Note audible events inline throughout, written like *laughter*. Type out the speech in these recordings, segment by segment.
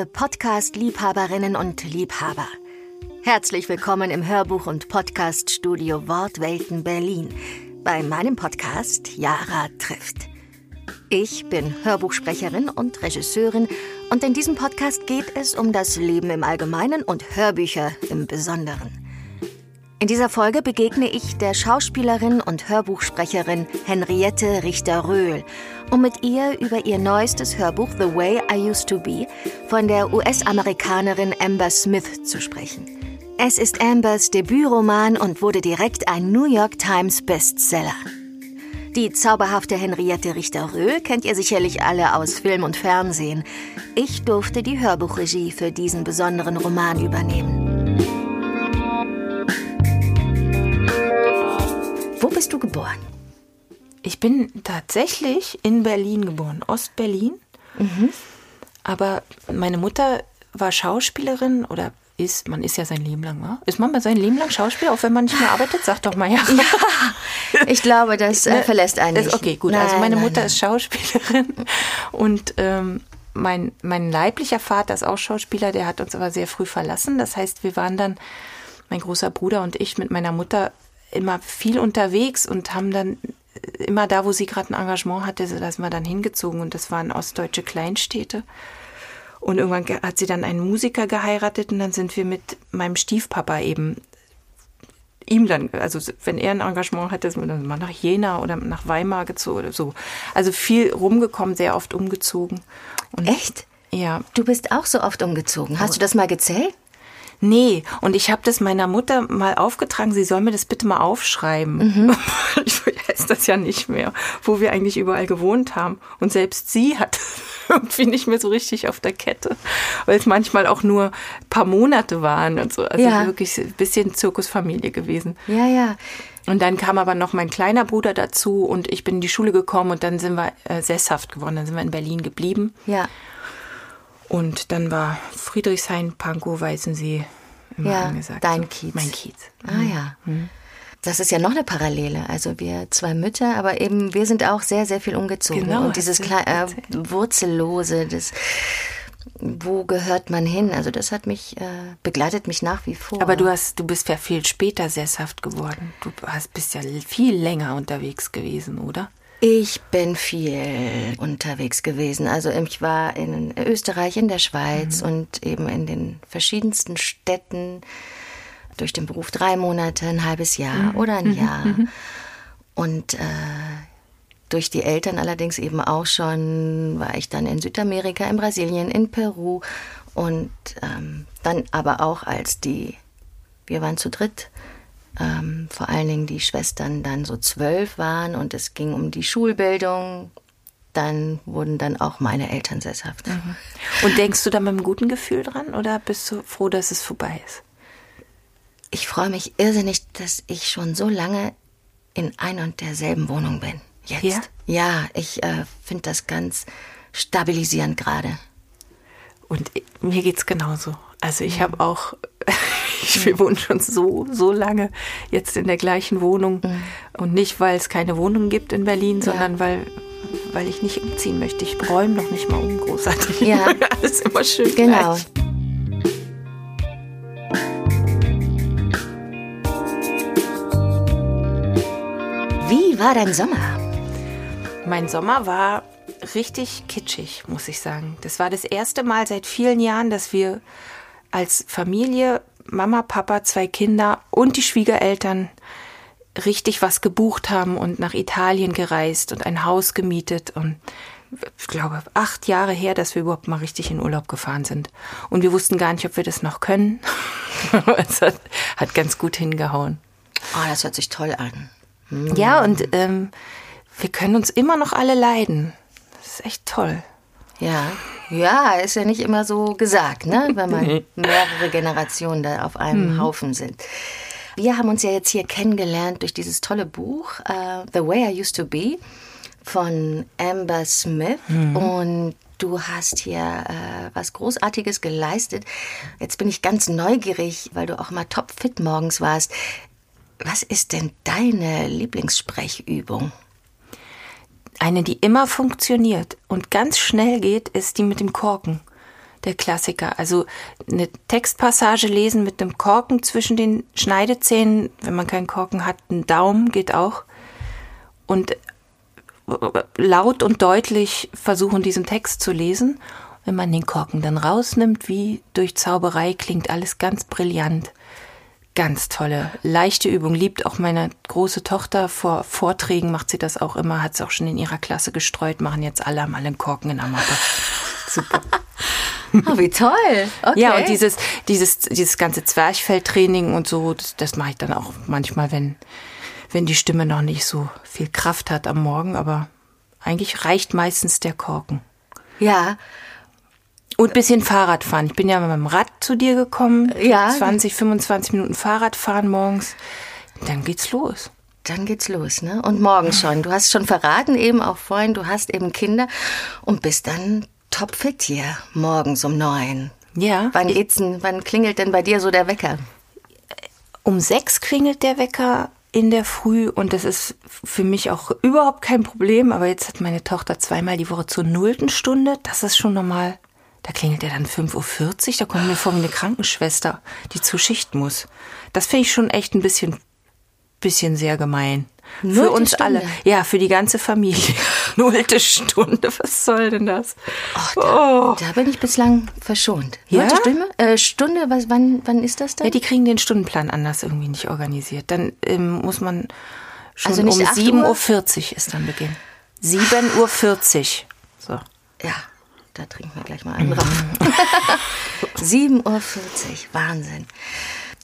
liebe Podcast-Liebhaberinnen und Liebhaber. Herzlich willkommen im Hörbuch- und Podcast-Studio Wortwelten Berlin bei meinem Podcast Jara trifft. Ich bin Hörbuchsprecherin und Regisseurin und in diesem Podcast geht es um das Leben im Allgemeinen und Hörbücher im Besonderen. In dieser Folge begegne ich der Schauspielerin und Hörbuchsprecherin Henriette Richter-Röhl, um mit ihr über ihr neuestes Hörbuch The Way I Used to Be von der US-Amerikanerin Amber Smith zu sprechen. Es ist Ambers Debütroman und wurde direkt ein New York Times Bestseller. Die zauberhafte Henriette Richter-Röhl kennt ihr sicherlich alle aus Film und Fernsehen. Ich durfte die Hörbuchregie für diesen besonderen Roman übernehmen. Wo bist du geboren? Ich bin tatsächlich in Berlin geboren, Ostberlin. Mhm. Aber meine Mutter war Schauspielerin oder ist, man ist ja sein Leben lang, wa? Ist man sein Leben lang Schauspieler, auch wenn man nicht mehr arbeitet? Sag doch mal ja. *laughs* ja ich glaube, das äh, verlässt einen nicht. Okay, gut. Also nein, also meine nein, Mutter nein. ist Schauspielerin *laughs* und ähm, mein, mein leiblicher Vater ist auch Schauspieler, der hat uns aber sehr früh verlassen. Das heißt, wir waren dann, mein großer Bruder und ich mit meiner Mutter immer viel unterwegs und haben dann immer da, wo sie gerade ein Engagement hatte, da sind wir dann hingezogen und das waren ostdeutsche Kleinstädte. Und irgendwann hat sie dann einen Musiker geheiratet und dann sind wir mit meinem Stiefpapa eben ihm dann, also wenn er ein Engagement hatte, sind wir dann mal nach Jena oder nach Weimar gezogen oder so. Also viel rumgekommen, sehr oft umgezogen. Und Echt? Ja. Du bist auch so oft umgezogen. Hast du das mal gezählt? Nee, und ich habe das meiner Mutter mal aufgetragen, sie soll mir das bitte mal aufschreiben. Mhm. *laughs* Ich weiß das ja nicht mehr, wo wir eigentlich überall gewohnt haben. Und selbst sie hat *laughs* irgendwie nicht mehr so richtig auf der Kette, weil es manchmal auch nur ein paar Monate waren und so. Also ja. wirklich ein bisschen Zirkusfamilie gewesen. Ja, ja. Und dann kam aber noch mein kleiner Bruder dazu und ich bin in die Schule gekommen und dann sind wir äh, sesshaft geworden. Dann sind wir in Berlin geblieben. Ja. Und dann war Friedrichshain, Pankow, Weißensee immer ja, angesagt. Dein Kiez. Mein Kiez. Ah mhm. ja. Mhm. Das ist ja noch eine Parallele. Also wir zwei Mütter, aber eben wir sind auch sehr, sehr viel umgezogen. Genau, und dieses äh, Wurzellose, das wo gehört man hin? Also das hat mich äh, begleitet mich nach wie vor. Aber du hast, du bist ja viel später sesshaft geworden. Du hast, bist ja viel länger unterwegs gewesen, oder? Ich bin viel unterwegs gewesen. Also ich war in Österreich, in der Schweiz mhm. und eben in den verschiedensten Städten durch den Beruf drei Monate, ein halbes Jahr mhm. oder ein mhm. Jahr. Mhm. Und äh, durch die Eltern allerdings eben auch schon war ich dann in Südamerika, in Brasilien, in Peru und ähm, dann aber auch als die, wir waren zu dritt, ähm, vor allen Dingen die Schwestern dann so zwölf waren und es ging um die Schulbildung, dann wurden dann auch meine Eltern sesshaft. Mhm. Und denkst du da mit einem guten Gefühl dran oder bist du froh, dass es vorbei ist? Ich freue mich irrsinnig, dass ich schon so lange in ein und derselben Wohnung bin. Jetzt. Ja, ja ich äh, finde das ganz stabilisierend gerade. Und mir geht es genauso. Also ich habe auch *laughs* wir wohnen schon so, so lange jetzt in der gleichen Wohnung. Mhm. Und nicht, weil es keine Wohnung gibt in Berlin, sondern ja. weil, weil ich nicht umziehen möchte. Ich räume noch nicht mal um, großartig. Ja. *laughs* Alles immer schön Genau. Gleich. Wie war dein Sommer? Mein Sommer war richtig kitschig, muss ich sagen. Das war das erste Mal seit vielen Jahren, dass wir als Familie Mama, Papa, zwei Kinder und die Schwiegereltern richtig was gebucht haben und nach Italien gereist und ein Haus gemietet und ich glaube, acht Jahre her, dass wir überhaupt mal richtig in Urlaub gefahren sind. Und wir wussten gar nicht, ob wir das noch können. *laughs* es hat, hat, ganz gut hingehauen. Oh, das hört sich toll an. Hm. Ja, und ähm, wir können uns immer noch alle leiden. Das ist echt toll. Ja, ja, ist ja nicht immer so gesagt, ne? wenn man mehrere Generationen da auf einem mhm. Haufen sind. Wir haben uns ja jetzt hier kennengelernt durch dieses tolle Buch uh, The Way I Used to Be von Amber Smith mhm. und du hast hier äh, was Großartiges geleistet. Jetzt bin ich ganz neugierig, weil du auch mal topfit morgens warst. Was ist denn deine Lieblingssprechübung? Eine, die immer funktioniert und ganz schnell geht, ist die mit dem Korken. der Klassiker. Also eine Textpassage lesen mit einem Korken zwischen den Schneidezähnen, wenn man keinen Korken hat, ein Daumen geht auch. Und laut und deutlich versuchen, diesen Text zu lesen. Wenn man den Korken dann rausnimmt, wie durch Zauberei, klingt alles ganz brillant. Ganz tolle, leichte Übung. Liebt auch meine große Tochter. Vor Vorträgen macht sie das auch immer, hat es auch schon in ihrer Klasse gestreut, machen jetzt alle mal einen Korken in der Mappe. *laughs* Super. Oh, wie toll. Okay. Ja, und dieses, dieses, dieses ganze Zwerchfelltraining und so, das, das mache ich dann auch manchmal, wenn, wenn die Stimme noch nicht so viel Kraft hat am Morgen, aber eigentlich reicht meistens der Korken. Ja. Und bisschen Fahrrad fahren. Ich bin ja mit meinem Rad zu dir gekommen. Ja. 20, 25 Minuten Fahrrad fahren morgens. Dann geht's los. Dann geht's los, ne? Und morgens schon. Du hast schon verraten, eben auch vorhin, du hast eben Kinder und bist dann topfit hier morgens um neun. Ja. Wann geht's denn, wann klingelt denn bei dir so der Wecker? Um sechs klingelt der Wecker in der Früh und das ist für mich auch überhaupt kein Problem. Aber jetzt hat meine Tochter zweimal die Woche zur nullten Stunde. Das ist schon normal. Da klingelt er dann 5.40 Uhr. Da kommt mir vor wie eine Krankenschwester, die zur Schicht muss. Das finde ich schon echt ein bisschen, bisschen sehr gemein. Nullte für uns Stunde? alle. Ja, für die ganze Familie. *laughs* Nullte Stunde. Was soll denn das? Da, da bin ich bislang verschont. Oh. Ja? Nullte Stunde? Äh, Stunde, was, wann, wann ist das dann? Ja, die kriegen den Stundenplan anders irgendwie nicht organisiert. Dann ähm, muss man schon Also nicht um 8 7.40 Uhr? Uhr ist dann Beginn. 7.40 Uhr. So. Ja, da trinken wir gleich mal einen drauf. *laughs* 7.40 Uhr, Wahnsinn.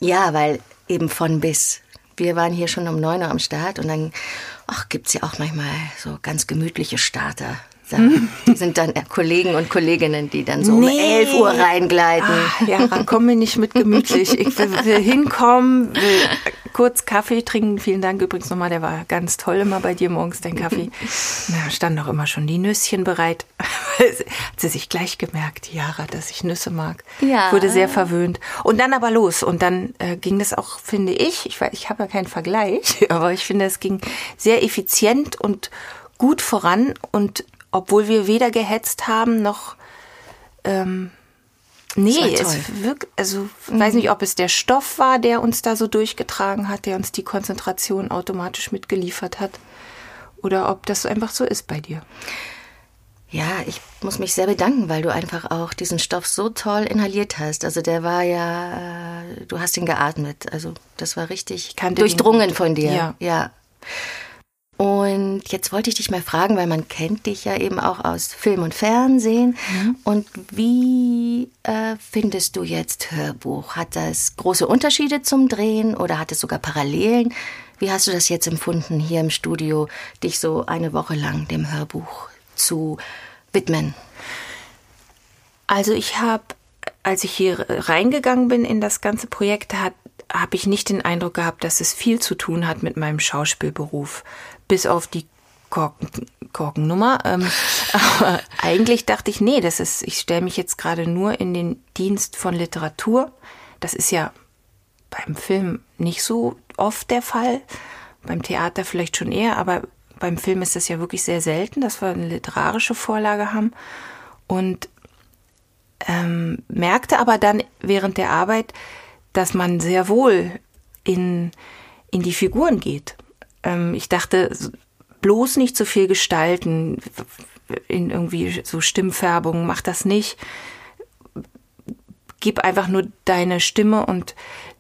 Ja, weil eben von bis. Wir waren hier schon um 9 Uhr am Start und dann ach, gibt's ja auch manchmal so ganz gemütliche Starter. Die sind dann Kollegen und Kolleginnen, die dann so um Nee. 11 Uhr reingleiten. Ah, ja, komm mir nicht mit gemütlich. Ich will, will hinkommen, will kurz Kaffee trinken. Vielen Dank übrigens nochmal, der war ganz toll immer bei dir morgens, dein Kaffee. *laughs* Da standen auch immer schon die Nüsschen bereit. *laughs* Hat sie sich gleich gemerkt, Jara, dass ich Nüsse mag. Ja. Wurde sehr verwöhnt. Und dann aber los. Und dann äh, ging das auch, finde ich, ich, ich habe ja keinen Vergleich, *laughs* aber ich finde, es ging sehr effizient und gut voran. Und obwohl wir weder gehetzt haben noch ähm, Nee, es. Mhm. wirkt, also weiß nicht, ob es der Stoff war, der uns da so durchgetragen hat, der uns die Konzentration automatisch mitgeliefert hat. Oder ob das einfach so ist bei dir. Ja, ich muss mich sehr bedanken, weil du einfach auch diesen Stoff so toll inhaliert hast. Also der war ja, äh, du hast ihn geatmet. Also das war richtig durchdrungen den. von dir. Ja. ja. Und jetzt wollte ich dich mal fragen, weil man kennt dich ja eben auch aus Film und Fernsehen. Mhm. Und wie äh, findest du jetzt Hörbuch? Hat das große Unterschiede zum Drehen oder hat es sogar Parallelen? Wie hast du das jetzt empfunden, hier im Studio, dich so eine Woche lang dem Hörbuch zu widmen? Also ich habe, als ich hier reingegangen bin in das ganze Projekt, hat habe ich nicht den Eindruck gehabt, dass es viel zu tun hat mit meinem Schauspielberuf, bis auf die Korken, Korkennummer. Ähm, *laughs* aber eigentlich dachte ich, nee, das ist, ich stelle mich jetzt gerade nur in den Dienst von Literatur. Das ist ja beim Film nicht so oft der Fall, beim Theater vielleicht schon eher, aber beim Film ist das ja wirklich sehr selten, dass wir eine literarische Vorlage haben. Und ähm, merkte aber dann während der Arbeit, dass man sehr wohl in, in die Figuren geht. Ähm, ich dachte, bloß nicht so viel gestalten, in irgendwie so Stimmfärbungen, mach das nicht. Gib einfach nur deine Stimme und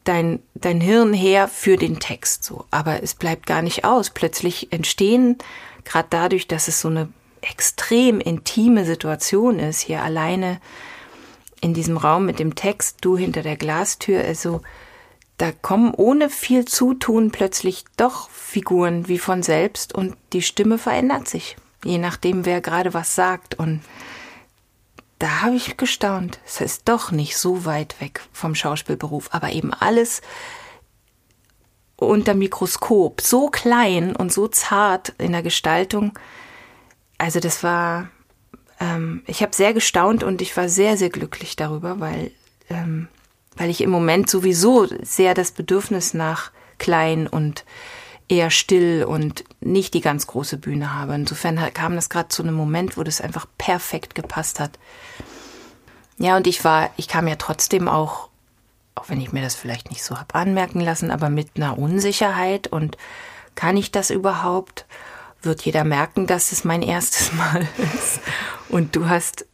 dein, dein Hirn her für den Text. So. Aber es bleibt gar nicht aus. Plötzlich entstehen, gerade dadurch, dass es so eine extrem intime Situation ist, hier alleine in diesem Raum mit dem Text, du hinter der Glastür, also da kommen ohne viel Zutun plötzlich doch Figuren wie von selbst und die Stimme verändert sich, je nachdem, wer gerade was sagt. Und da habe ich gestaunt. Es ist doch nicht so weit weg vom Schauspielberuf, aber eben alles unter Mikroskop, so klein und so zart in der Gestaltung. Also das war, ähm, ich habe sehr gestaunt und ich war sehr, sehr glücklich darüber, weil, ähm, weil ich im Moment sowieso sehr das Bedürfnis nach klein und eher still und nicht die ganz große Bühne habe. Insofern kam das gerade zu einem Moment, wo das einfach perfekt gepasst hat. Ja, und ich war, ich kam ja trotzdem auch, auch wenn ich mir das vielleicht nicht so hab anmerken lassen, aber mit einer Unsicherheit und kann ich das überhaupt? Wird jeder merken, dass es mein erstes *laughs* Mal ist? Und du hast,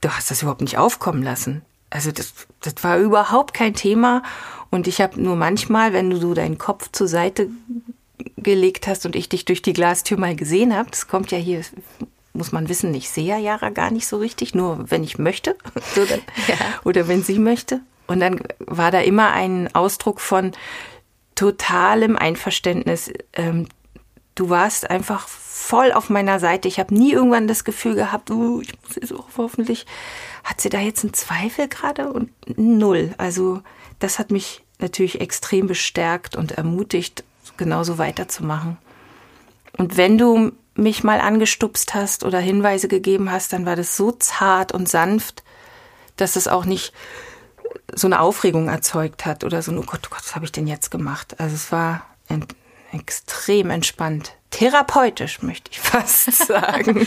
du hast das überhaupt nicht aufkommen lassen. Also das, das war überhaupt kein Thema. Und ich habe nur manchmal, wenn du so deinen Kopf zur Seite gelegt hast und ich dich durch die Glastür mal gesehen habe, das kommt ja hier, muss man wissen, ich sehe ja Jara gar nicht so richtig, nur wenn ich möchte *laughs* oder, ja. oder wenn sie möchte. Und dann war da immer ein Ausdruck von totalem Einverständnis. Ähm, du warst einfach voll auf meiner Seite. Ich habe nie irgendwann das Gefühl gehabt, uh, ich muss jetzt auch hoffentlich, hat sie da jetzt einen Zweifel gerade? Und null. Also das hat mich natürlich extrem bestärkt und ermutigt, genauso weiterzumachen. Und wenn du mich mal angestupst hast oder Hinweise gegeben hast, dann war das so zart und sanft, dass es auch nicht so eine Aufregung erzeugt hat oder so, oh Gott, oh Gott, was habe ich denn jetzt gemacht? Also es war ent extrem entspannt. Therapeutisch, möchte ich fast *laughs* sagen.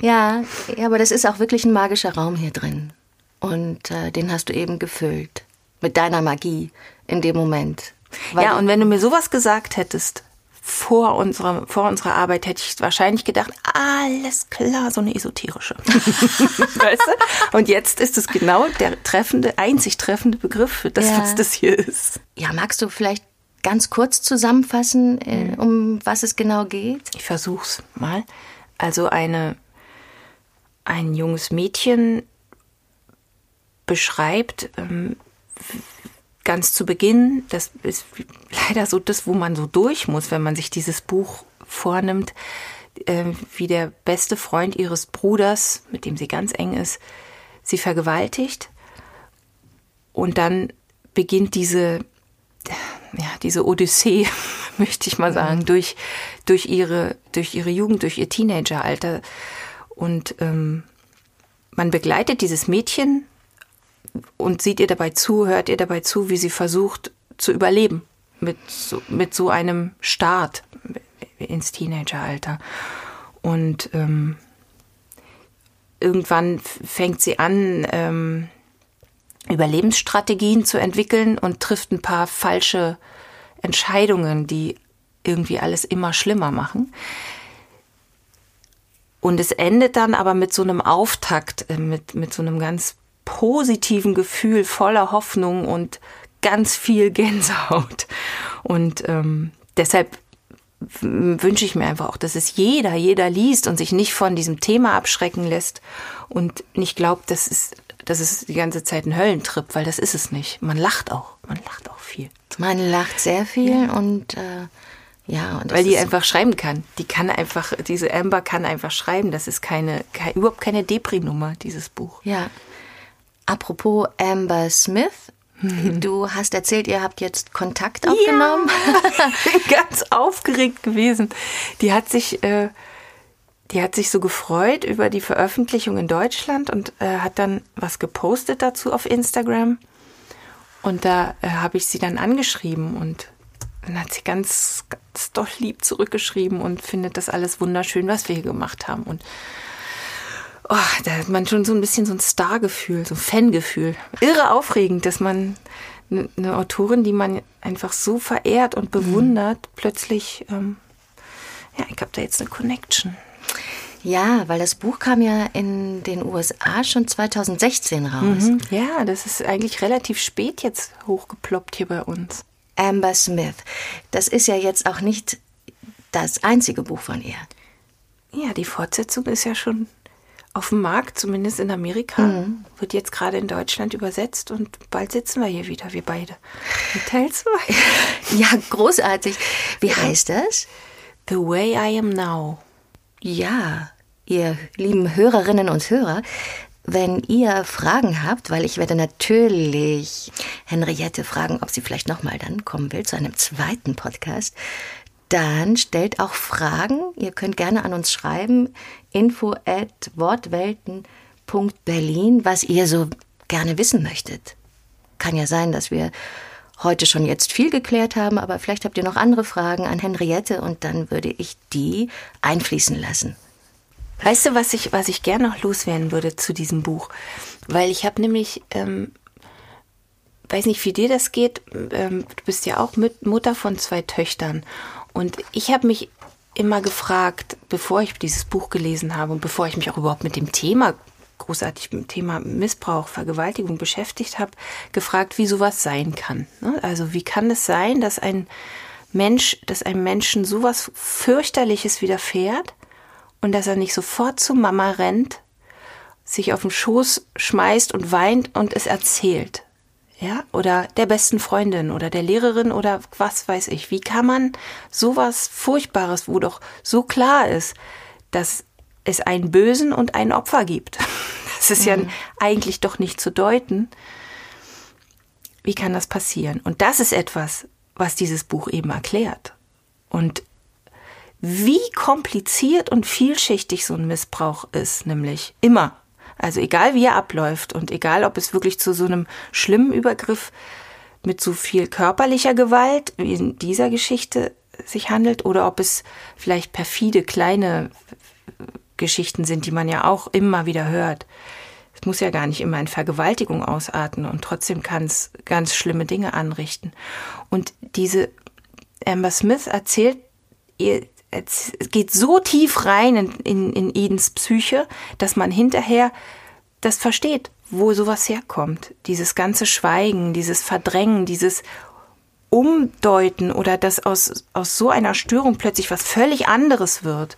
ja, aber das ist auch wirklich ein magischer Raum hier drin. Und äh, den hast du eben gefüllt. Mit deiner Magie in dem Moment. ja, und wenn du mir sowas gesagt hättest, vor unserer, vor unserer Arbeit hätte ich wahrscheinlich gedacht, alles klar, so eine esoterische. *laughs* weißt du? Und jetzt ist es genau der treffende, einzig treffende Begriff für das, ja. was das hier ist. Ja, magst du vielleicht ganz kurz zusammenfassen, äh, mhm. um was es genau geht? Ich versuch's mal. Also eine, ein junges Mädchen beschreibt, ähm, ganz zu Beginn, das ist leider so das, wo man so durch muss, wenn man sich dieses Buch vornimmt, äh, wie der beste Freund ihres Bruders, mit dem sie ganz eng ist, sie vergewaltigt. Und dann beginnt diese, ja, diese Odyssee, *laughs* möchte ich mal sagen, mhm. durch, durch, ihre, durch ihre Jugend, durch ihr Teenageralter. Und ähm, man begleitet dieses Mädchen und sieht ihr dabei zu, hört ihr dabei zu, wie sie versucht zu überleben mit so, mit so einem Start ins Teenageralter. Und ähm, irgendwann fängt sie an, ähm, Überlebensstrategien zu entwickeln und trifft ein paar falsche Entscheidungen, die irgendwie alles immer schlimmer machen. Und es endet dann aber mit so einem Auftakt, äh, mit, mit so einem ganz positiven Gefühl, voller Hoffnung und ganz viel *laughs* Gänsehaut. Und ähm, deshalb wünsche ich mir einfach auch, dass es jeder, jeder liest und sich nicht von diesem Thema abschrecken lässt und nicht glaubt, dass es, dass es die ganze Zeit ein Höllentrip, weil das ist es nicht. Man lacht auch, man lacht auch viel. Man lacht sehr viel ja. und äh, ja, und weil die einfach schreiben kann. Die kann einfach, diese Amber kann einfach schreiben. Das ist keine, keine überhaupt keine Depri-Nummer, dieses Buch. Ja, Apropos Amber Smith, *laughs* Du hast erzählt, ihr habt jetzt Kontakt aufgenommen. Ja, *laughs* ganz aufgeregt gewesen. Die hat sich, äh, die hat sich so gefreut über die Veröffentlichung in Deutschland und äh, hat dann was gepostet dazu auf Instagram. Und da äh, habe ich sie dann angeschrieben und dann hat sie ganz, ganz doch lieb zurückgeschrieben und findet das alles wunderschön, was wir hier gemacht haben. Und oh, da hat man schon so ein bisschen so ein Stargefühl, so ein Fangefühl. Irre aufregend, dass man eine Autorin, die man einfach so verehrt und bewundert, mhm. plötzlich, ähm, ja, ich habe da jetzt eine Connection. Ja, weil das Buch kam ja in den USA schon 2016 raus. Mhm. Ja, das ist eigentlich relativ spät jetzt hochgeploppt hier bei uns. Amber Smith. Das ist ja jetzt auch nicht das einzige Buch von ihr. Ja, die Fortsetzung ist ja schon auf dem Markt, zumindest in Amerika. Mhm. Wird jetzt gerade in Deutschland übersetzt und bald sitzen wir hier wieder, wir beide. Mit Teil 2. Ja, großartig. Wie heißt das? The Way I Am Now. Ja, ihr lieben Hörerinnen und Hörer, wenn ihr Fragen habt, weil ich werde natürlich Henriette fragen, ob sie vielleicht nochmal dann kommen will zu einem zweiten Podcast, dann stellt auch Fragen. Ihr könnt gerne an uns schreiben. Info at wortwelten.berlin, was ihr so gerne wissen möchtet. Kann ja sein, dass wir heute schon jetzt viel geklärt haben, aber vielleicht habt ihr noch andere Fragen an Henriette und dann würde ich die einfließen lassen. Weißt du, was ich, was ich gerne noch loswerden würde zu diesem Buch? Weil ich habe nämlich, ähm, weiß nicht, wie dir das geht, ähm, du bist ja auch mit Mutter von zwei Töchtern. Und ich habe mich immer gefragt, bevor ich dieses Buch gelesen habe und bevor ich mich auch überhaupt mit dem Thema großartig mit dem Thema Missbrauch, Vergewaltigung beschäftigt habe, gefragt, wie sowas sein kann. Ne? Also wie kann es sein, dass ein Mensch, dass einem Menschen sowas fürchterliches widerfährt und dass er nicht sofort zu Mama rennt, sich auf den Schoß schmeißt und weint und es erzählt. Ja, oder der besten Freundin oder der Lehrerin oder was weiß ich. Wie kann man sowas Furchtbares, wo doch so klar ist, dass es einen Bösen und ein Opfer gibt. *laughs* Das ist mhm. ja eigentlich doch nicht zu deuten. Wie kann das passieren? Und das ist etwas, was dieses Buch eben erklärt. Und wie kompliziert und vielschichtig so ein Missbrauch ist, nämlich immer. Also egal wie er abläuft und egal ob es wirklich zu so einem schlimmen Übergriff mit so viel körperlicher Gewalt wie in dieser Geschichte sich handelt oder ob es vielleicht perfide kleine Geschichten sind, die man ja auch immer wieder hört. Es muss ja gar nicht immer in Vergewaltigung ausarten und trotzdem kann es ganz schlimme Dinge anrichten. Und diese Amber Smith erzählt ihr es geht so tief rein in, in, in Edens Psyche, dass man hinterher das versteht, wo sowas herkommt. Dieses ganze Schweigen, dieses Verdrängen, dieses Umdeuten oder dass aus, aus so einer Störung plötzlich was völlig anderes wird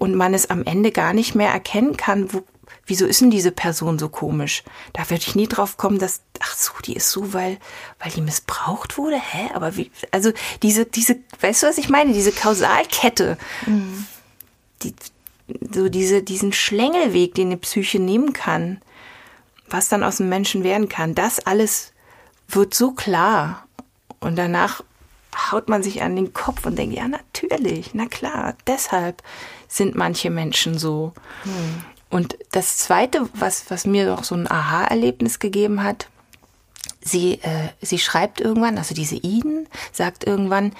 und man es am Ende gar nicht mehr erkennen kann, wo, wieso ist denn diese Person so komisch? Da würde ich nie drauf kommen, dass, ach so, die ist so, weil, weil die missbraucht wurde? Hä? Aber wie, also diese, diese, weißt du, was ich meine? Diese Kausalkette, mhm. die, so diese, diesen Schlängelweg, den eine Psyche nehmen kann, was dann aus dem Menschen werden kann, das alles wird so klar. Und danach haut man sich an den Kopf und denkt, ja, natürlich, na klar, deshalb sind manche Menschen so. Hm. Und das Zweite, was, was mir doch so ein Aha-Erlebnis gegeben hat, sie, äh, sie schreibt irgendwann, also diese Iden sagt irgendwann,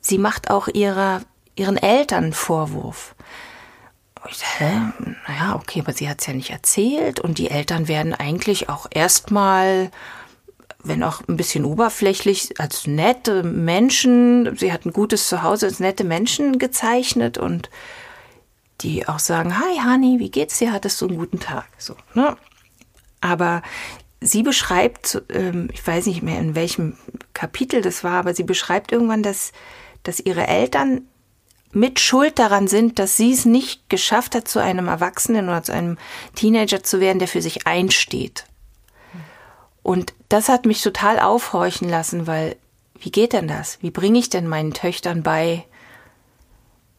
sie macht auch ihrer, ihren Eltern Vorwurf. Ich, hä? Naja, okay, aber sie hat es ja nicht erzählt und die Eltern werden eigentlich auch erstmal, wenn auch ein bisschen oberflächlich, als nette Menschen, sie hat ein gutes Zuhause als nette Menschen gezeichnet und die auch sagen, hi Hani, wie geht's dir? Hattest du einen guten Tag? So, ne? Aber sie beschreibt, ähm, ich weiß nicht mehr in welchem Kapitel das war, aber sie beschreibt irgendwann, dass, dass ihre Eltern mit Schuld daran sind, dass sie es nicht geschafft hat, zu einem Erwachsenen oder zu einem Teenager zu werden, der für sich einsteht. Und das hat mich total aufhorchen lassen, weil wie geht denn das? Wie bringe ich denn meinen Töchtern bei,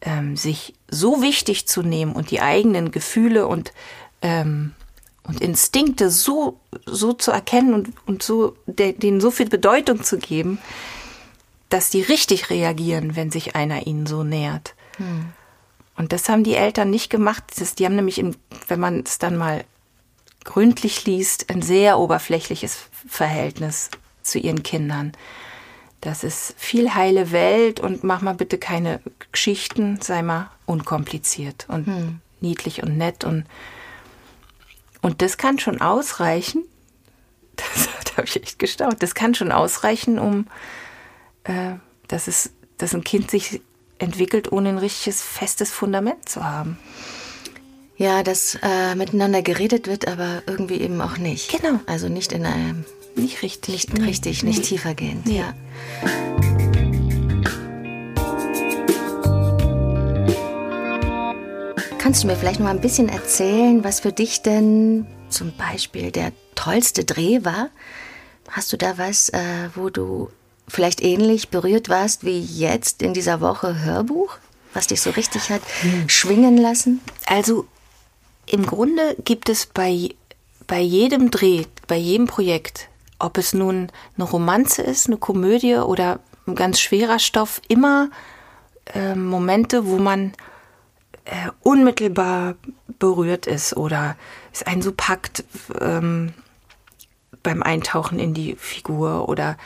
ähm, sich so wichtig zu nehmen und die eigenen Gefühle und, ähm, und Instinkte so, so zu erkennen und, und so, de, denen so viel Bedeutung zu geben, dass die richtig reagieren, wenn sich einer ihnen so nähert. Hm. Und das haben die Eltern nicht gemacht. Das, die haben nämlich, im, wenn man es dann mal gründlich liest, ein sehr oberflächliches Verhältnis zu ihren Kindern. Das ist viel heile Welt und mach mal bitte keine Geschichten, sei mal unkompliziert und hm. niedlich und nett und und das kann schon ausreichen. *laughs* Das, da habe ich echt gestaunt. Das kann schon ausreichen, um äh, dass es, dass ein Kind sich entwickelt, ohne ein richtiges festes Fundament zu haben. Ja, dass äh, miteinander geredet wird, aber irgendwie eben auch nicht. Genau. Also nicht in einem nicht richtig. Nicht nee. richtig, nicht nee. tiefergehend. Nee. Ja. Kannst du mir vielleicht noch mal ein bisschen erzählen, was für dich denn zum Beispiel der tollste Dreh war? Hast du da was, äh, wo du vielleicht ähnlich berührt warst wie jetzt in dieser Woche Hörbuch, was dich so richtig hat hm. schwingen lassen? Also im Grunde gibt es bei, bei jedem Dreh, bei jedem Projekt ob es nun eine Romanze ist, eine Komödie oder ein ganz schwerer Stoff, immer äh, Momente, wo man äh, unmittelbar berührt ist oder es einen so packt ähm, beim Eintauchen in die Figur oder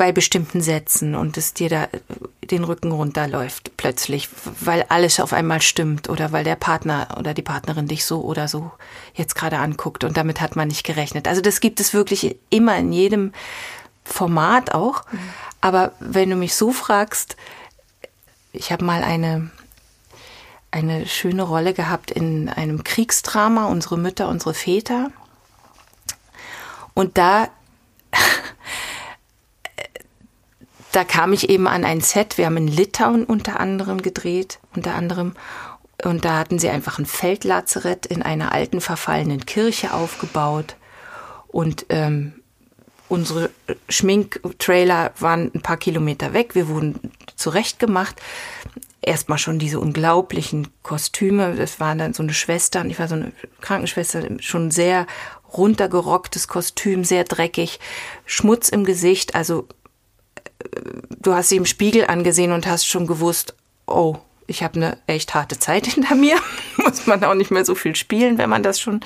bei bestimmten Sätzen und es dir da den Rücken runterläuft plötzlich, weil alles auf einmal stimmt oder weil der Partner oder die Partnerin dich so oder so jetzt gerade anguckt und damit hat man nicht gerechnet. Also das gibt es wirklich immer in jedem Format auch. Mhm. Aber wenn du mich so fragst, ich habe mal eine eine schöne Rolle gehabt in einem Kriegsdrama, unsere Mütter, unsere Väter. Und da da kam ich eben an ein Set. Wir haben in Litauen unter anderem gedreht, unter anderem. Und da hatten sie einfach ein Feldlazarett in einer alten verfallenen Kirche aufgebaut. Und ähm, unsere Schminktrailer waren ein paar Kilometer weg. Wir wurden zurechtgemacht. Erstmal schon diese unglaublichen Kostüme. Das waren dann so eine Schwester, ich war so eine Krankenschwester, schon sehr runtergerocktes Kostüm, sehr dreckig, Schmutz im Gesicht, also du hast sie im Spiegel angesehen und hast schon gewusst, oh, ich habe eine echt harte Zeit *laughs* hinter mir. Muss man auch nicht mehr so viel spielen, wenn man das schon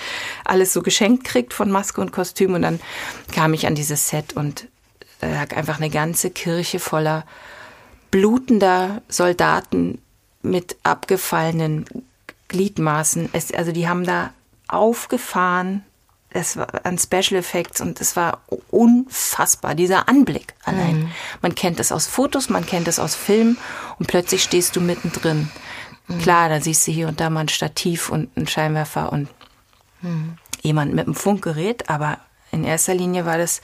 alles so geschenkt kriegt von Maske und Kostüm. Und dann kam ich an dieses Set und da lag einfach eine ganze Kirche voller blutender Soldaten mit abgefallenen Gliedmaßen. Es, also die haben da aufgefahren es war an Special Effects und es war unfassbar, dieser Anblick allein. Mhm. Man kennt es aus Fotos, man kennt es aus Filmen und plötzlich stehst du mittendrin. Mhm. Klar, da siehst du hier und da mal ein Stativ und einen Scheinwerfer und mhm. jemand mit einem Funkgerät, aber in erster Linie war das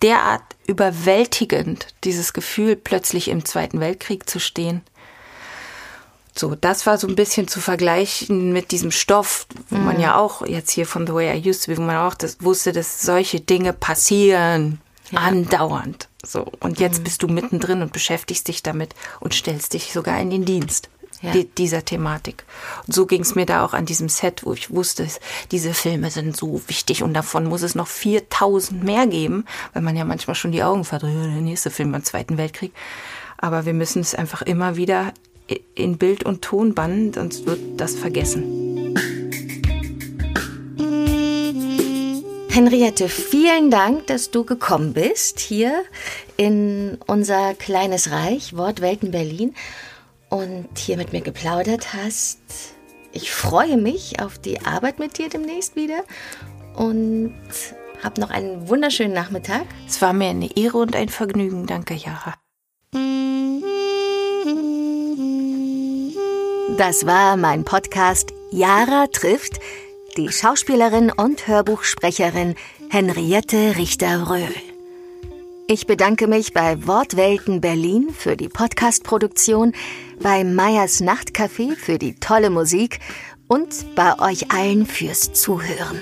derart überwältigend, dieses Gefühl, plötzlich im Zweiten Weltkrieg zu stehen so, das war so ein bisschen zu vergleichen mit diesem Stoff, wo mhm. man ja auch jetzt hier von The Way I Used to Be, wo man auch das wusste, dass solche Dinge passieren ja. andauernd. So, und jetzt mhm. bist du mittendrin und beschäftigst dich damit und stellst dich sogar in den Dienst ja. die, dieser Thematik. Und so ging es mir da auch an diesem Set, wo ich wusste, diese Filme sind so wichtig und davon muss es noch 4000 mehr geben, weil man ja manchmal schon die Augen verdreht, der nächste Film beim Zweiten Weltkrieg. Aber wir müssen es einfach immer wieder in Bild und Ton bannen, sonst wird das vergessen. Henriette, vielen Dank, dass du gekommen bist hier in unser kleines Reich, Wortwelten Berlin, und hier mit mir geplaudert hast. Ich freue mich auf die Arbeit mit dir demnächst wieder und hab noch einen wunderschönen Nachmittag. Es war mir eine Ehre und ein Vergnügen. Danke, Jara. Das war mein Podcast Jara trifft die Schauspielerin und Hörbuchsprecherin Henriette Richter-Röhl. Ich bedanke mich bei Wortwelten Berlin für die Podcastproduktion, bei Meyers Nachtcafé für die tolle Musik und bei euch allen fürs Zuhören.